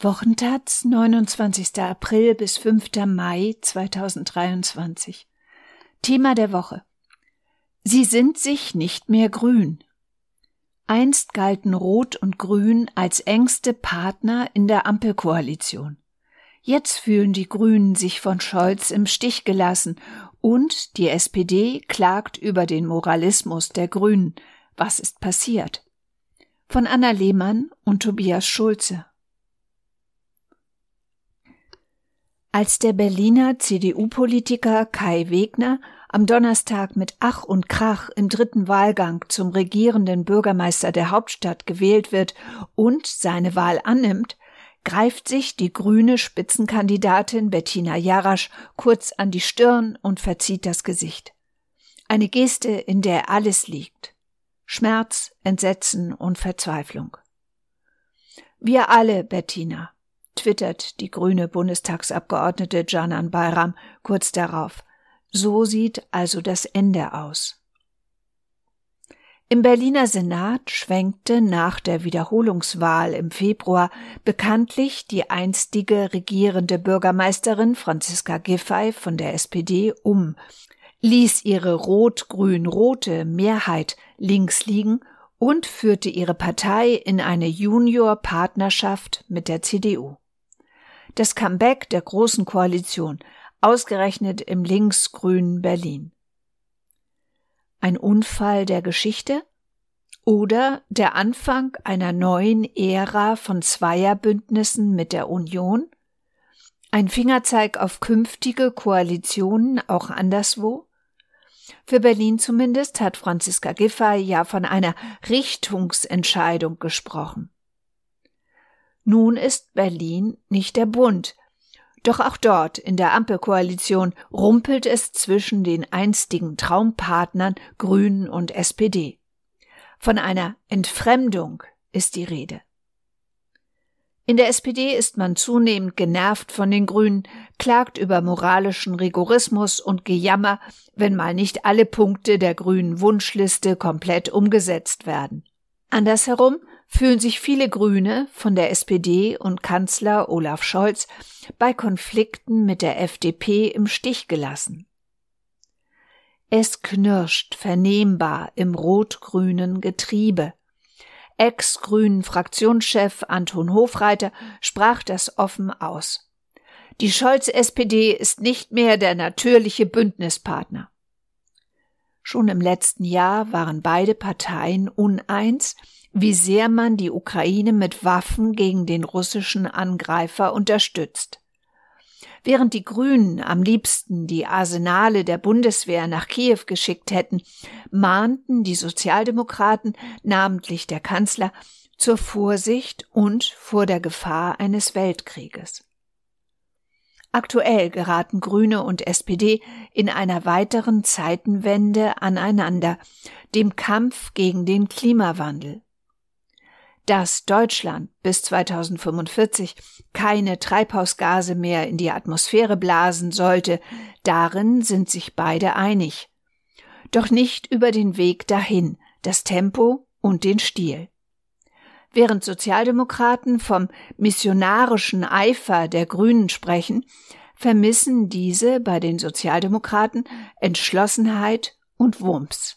Wochentaz, 29. April bis 5. Mai 2023. Thema der Woche. Sie sind sich nicht mehr grün. Einst galten Rot und Grün als engste Partner in der Ampelkoalition. Jetzt fühlen die Grünen sich von Scholz im Stich gelassen und die SPD klagt über den Moralismus der Grünen. Was ist passiert? Von Anna Lehmann und Tobias Schulze. Als der Berliner CDU-Politiker Kai Wegner am Donnerstag mit Ach und Krach im dritten Wahlgang zum regierenden Bürgermeister der Hauptstadt gewählt wird und seine Wahl annimmt, greift sich die grüne Spitzenkandidatin Bettina Jarasch kurz an die Stirn und verzieht das Gesicht. Eine Geste, in der alles liegt. Schmerz, Entsetzen und Verzweiflung. Wir alle, Bettina, twittert die grüne Bundestagsabgeordnete Canan Bayram kurz darauf. So sieht also das Ende aus. Im Berliner Senat schwenkte nach der Wiederholungswahl im Februar bekanntlich die einstige regierende Bürgermeisterin Franziska Giffey von der SPD um, ließ ihre rot-grün-rote Mehrheit links liegen und führte ihre Partei in eine Junior-Partnerschaft mit der CDU das Comeback der Großen Koalition, ausgerechnet im linksgrünen Berlin. Ein Unfall der Geschichte? Oder der Anfang einer neuen Ära von Zweierbündnissen mit der Union? Ein Fingerzeig auf künftige Koalitionen auch anderswo? Für Berlin zumindest hat Franziska Giffey ja von einer Richtungsentscheidung gesprochen. Nun ist Berlin nicht der Bund. Doch auch dort in der Ampelkoalition rumpelt es zwischen den einstigen Traumpartnern Grünen und SPD. Von einer Entfremdung ist die Rede. In der SPD ist man zunehmend genervt von den Grünen, klagt über moralischen Rigorismus und Gejammer, wenn mal nicht alle Punkte der grünen Wunschliste komplett umgesetzt werden. Andersherum fühlen sich viele Grüne von der SPD und Kanzler Olaf Scholz bei Konflikten mit der FDP im Stich gelassen. Es knirscht vernehmbar im rot-grünen Getriebe. Ex-grünen Fraktionschef Anton Hofreiter sprach das offen aus. Die Scholz-SPD ist nicht mehr der natürliche Bündnispartner. Schon im letzten Jahr waren beide Parteien uneins, wie sehr man die Ukraine mit Waffen gegen den russischen Angreifer unterstützt. Während die Grünen am liebsten die Arsenale der Bundeswehr nach Kiew geschickt hätten, mahnten die Sozialdemokraten, namentlich der Kanzler, zur Vorsicht und vor der Gefahr eines Weltkrieges. Aktuell geraten Grüne und SPD in einer weiteren Zeitenwende aneinander, dem Kampf gegen den Klimawandel dass Deutschland bis 2045 keine Treibhausgase mehr in die Atmosphäre blasen sollte, darin sind sich beide einig. Doch nicht über den Weg dahin, das Tempo und den Stil. Während Sozialdemokraten vom missionarischen Eifer der Grünen sprechen, vermissen diese bei den Sozialdemokraten Entschlossenheit und Wumms.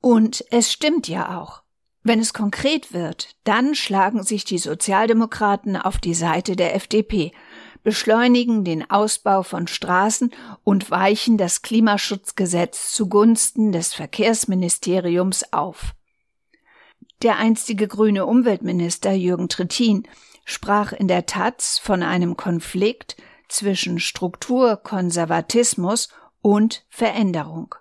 Und es stimmt ja auch. Wenn es konkret wird, dann schlagen sich die Sozialdemokraten auf die Seite der FDP, beschleunigen den Ausbau von Straßen und weichen das Klimaschutzgesetz zugunsten des Verkehrsministeriums auf. Der einstige grüne Umweltminister Jürgen Trittin sprach in der Taz von einem Konflikt zwischen Strukturkonservatismus und Veränderung.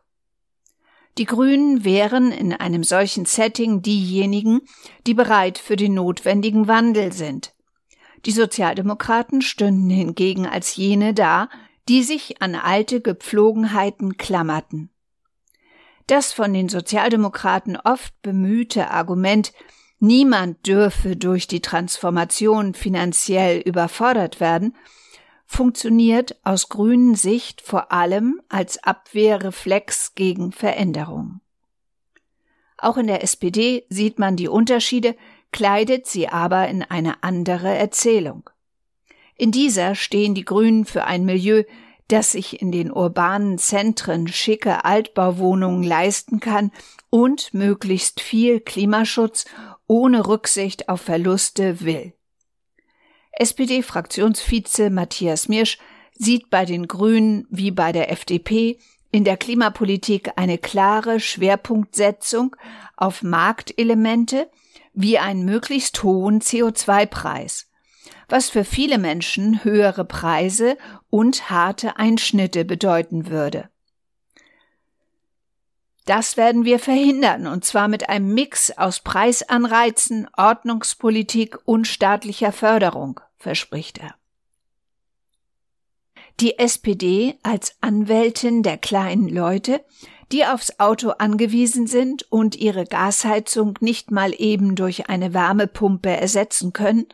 Die Grünen wären in einem solchen Setting diejenigen, die bereit für den notwendigen Wandel sind. Die Sozialdemokraten stünden hingegen als jene da, die sich an alte Gepflogenheiten klammerten. Das von den Sozialdemokraten oft bemühte Argument, niemand dürfe durch die Transformation finanziell überfordert werden, funktioniert aus grünen Sicht vor allem als Abwehrreflex gegen Veränderung. Auch in der SPD sieht man die Unterschiede, kleidet sie aber in eine andere Erzählung. In dieser stehen die Grünen für ein Milieu, das sich in den urbanen Zentren schicke Altbauwohnungen leisten kann und möglichst viel Klimaschutz ohne Rücksicht auf Verluste will. SPD-Fraktionsvize Matthias Mirsch sieht bei den Grünen wie bei der FDP in der Klimapolitik eine klare Schwerpunktsetzung auf Marktelemente wie einen möglichst hohen CO2-Preis was für viele Menschen höhere Preise und harte Einschnitte bedeuten würde. Das werden wir verhindern, und zwar mit einem Mix aus Preisanreizen, Ordnungspolitik und staatlicher Förderung, verspricht er. Die SPD als Anwältin der kleinen Leute, die aufs Auto angewiesen sind und ihre Gasheizung nicht mal eben durch eine Wärmepumpe ersetzen können,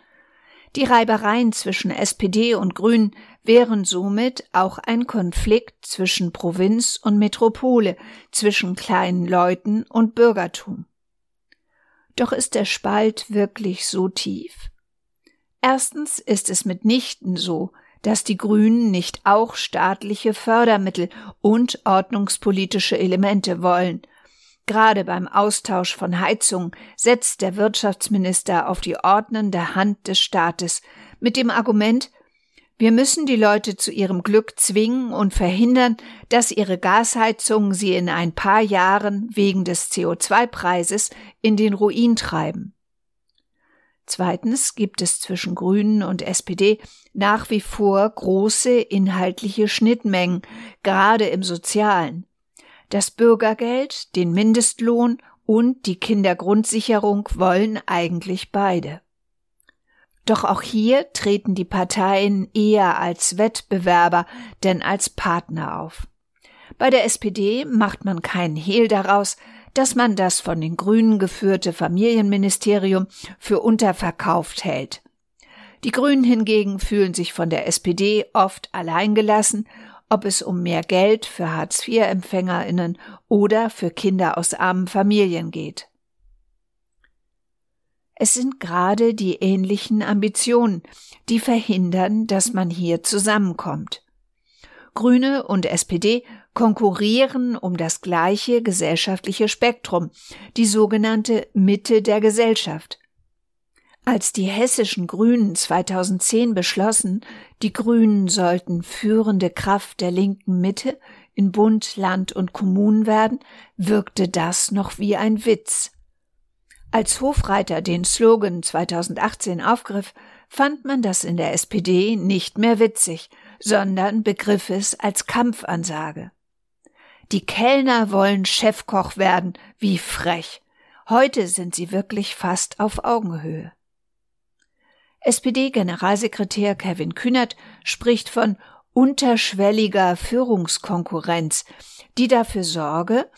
die Reibereien zwischen SPD und Grünen wären somit auch ein Konflikt zwischen Provinz und Metropole, zwischen kleinen Leuten und Bürgertum. Doch ist der Spalt wirklich so tief? Erstens ist es mitnichten so, dass die Grünen nicht auch staatliche Fördermittel und ordnungspolitische Elemente wollen, Gerade beim Austausch von Heizungen setzt der Wirtschaftsminister auf die ordnende Hand des Staates mit dem Argument, wir müssen die Leute zu ihrem Glück zwingen und verhindern, dass ihre Gasheizungen sie in ein paar Jahren wegen des CO2-Preises in den Ruin treiben. Zweitens gibt es zwischen Grünen und SPD nach wie vor große inhaltliche Schnittmengen, gerade im Sozialen das Bürgergeld, den Mindestlohn und die Kindergrundsicherung wollen eigentlich beide. Doch auch hier treten die Parteien eher als Wettbewerber denn als Partner auf. Bei der SPD macht man keinen Hehl daraus, dass man das von den Grünen geführte Familienministerium für unterverkauft hält. Die Grünen hingegen fühlen sich von der SPD oft alleingelassen ob es um mehr Geld für Hartz-IV-Empfängerinnen oder für Kinder aus armen Familien geht. Es sind gerade die ähnlichen Ambitionen, die verhindern, dass man hier zusammenkommt. Grüne und SPD konkurrieren um das gleiche gesellschaftliche Spektrum, die sogenannte Mitte der Gesellschaft. Als die hessischen Grünen 2010 beschlossen, die Grünen sollten führende Kraft der linken Mitte in Bund, Land und Kommunen werden, wirkte das noch wie ein Witz. Als Hofreiter den Slogan 2018 aufgriff, fand man das in der SPD nicht mehr witzig, sondern begriff es als Kampfansage. Die Kellner wollen Chefkoch werden, wie frech. Heute sind sie wirklich fast auf Augenhöhe. SPD-Generalsekretär Kevin Kühnert spricht von unterschwelliger Führungskonkurrenz, die dafür sorge,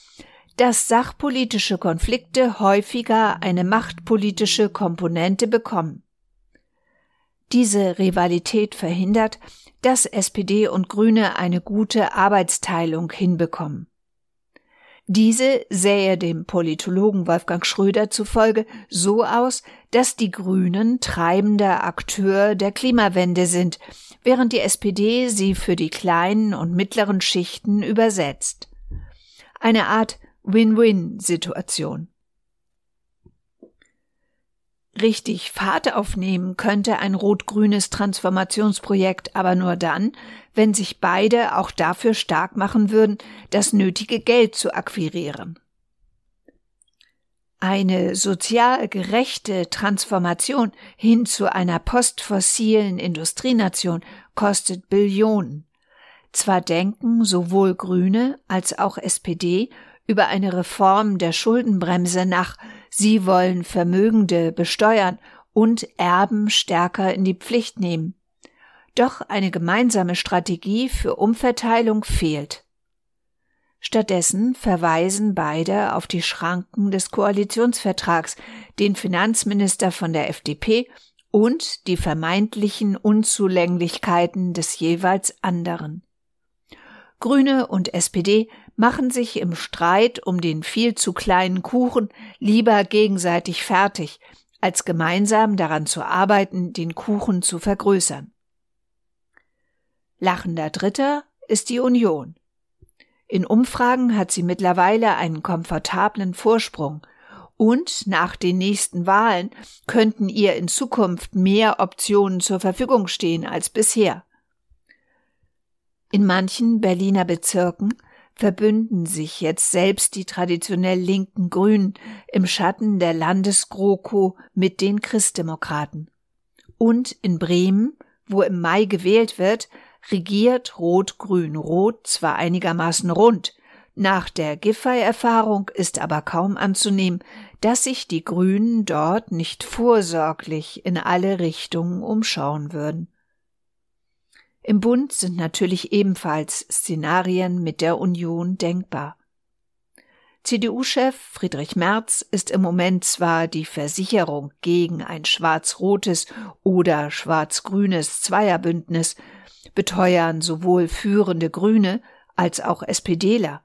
dass sachpolitische Konflikte häufiger eine machtpolitische Komponente bekommen. Diese Rivalität verhindert, dass SPD und Grüne eine gute Arbeitsteilung hinbekommen. Diese sähe dem Politologen Wolfgang Schröder zufolge so aus, dass die Grünen treibender Akteur der Klimawende sind, während die SPD sie für die kleinen und mittleren Schichten übersetzt. Eine Art Win-Win-Situation. Richtig Fahrt aufnehmen könnte ein rot-grünes Transformationsprojekt aber nur dann, wenn sich beide auch dafür stark machen würden, das nötige Geld zu akquirieren. Eine sozial gerechte Transformation hin zu einer postfossilen Industrienation kostet Billionen. Zwar denken sowohl Grüne als auch SPD über eine Reform der Schuldenbremse nach, sie wollen Vermögende besteuern und Erben stärker in die Pflicht nehmen. Doch eine gemeinsame Strategie für Umverteilung fehlt. Stattdessen verweisen beide auf die Schranken des Koalitionsvertrags, den Finanzminister von der FDP und die vermeintlichen Unzulänglichkeiten des jeweils anderen. Grüne und SPD machen sich im Streit um den viel zu kleinen Kuchen lieber gegenseitig fertig, als gemeinsam daran zu arbeiten, den Kuchen zu vergrößern. Lachender Dritter ist die Union. In Umfragen hat sie mittlerweile einen komfortablen Vorsprung, und nach den nächsten Wahlen könnten ihr in Zukunft mehr Optionen zur Verfügung stehen als bisher. In manchen Berliner Bezirken verbünden sich jetzt selbst die traditionell linken Grünen im Schatten der Landesgroko mit den Christdemokraten. Und in Bremen, wo im Mai gewählt wird, regiert Rot-Grün-Rot zwar einigermaßen rund, nach der Giffey-Erfahrung ist aber kaum anzunehmen, dass sich die Grünen dort nicht vorsorglich in alle Richtungen umschauen würden. Im Bund sind natürlich ebenfalls Szenarien mit der Union denkbar. CDU-Chef Friedrich Merz ist im Moment zwar die Versicherung gegen ein schwarz-rotes oder schwarz-grünes Zweierbündnis, beteuern sowohl führende Grüne als auch SPDler.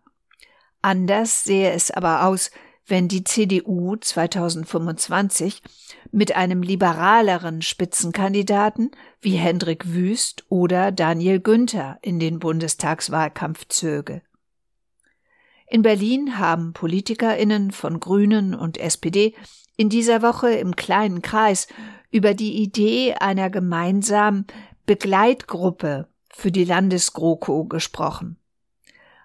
Anders sähe es aber aus, wenn die CDU 2025 mit einem liberaleren Spitzenkandidaten wie Hendrik Wüst oder Daniel Günther in den Bundestagswahlkampf zöge. In Berlin haben PolitikerInnen von Grünen und SPD in dieser Woche im kleinen Kreis über die Idee einer gemeinsamen Begleitgruppe für die Landesgroko gesprochen.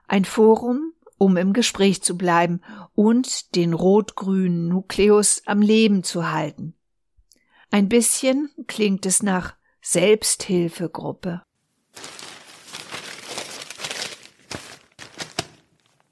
Ein Forum, um im Gespräch zu bleiben und den rot-grünen Nukleus am Leben zu halten. Ein bisschen klingt es nach Selbsthilfegruppe.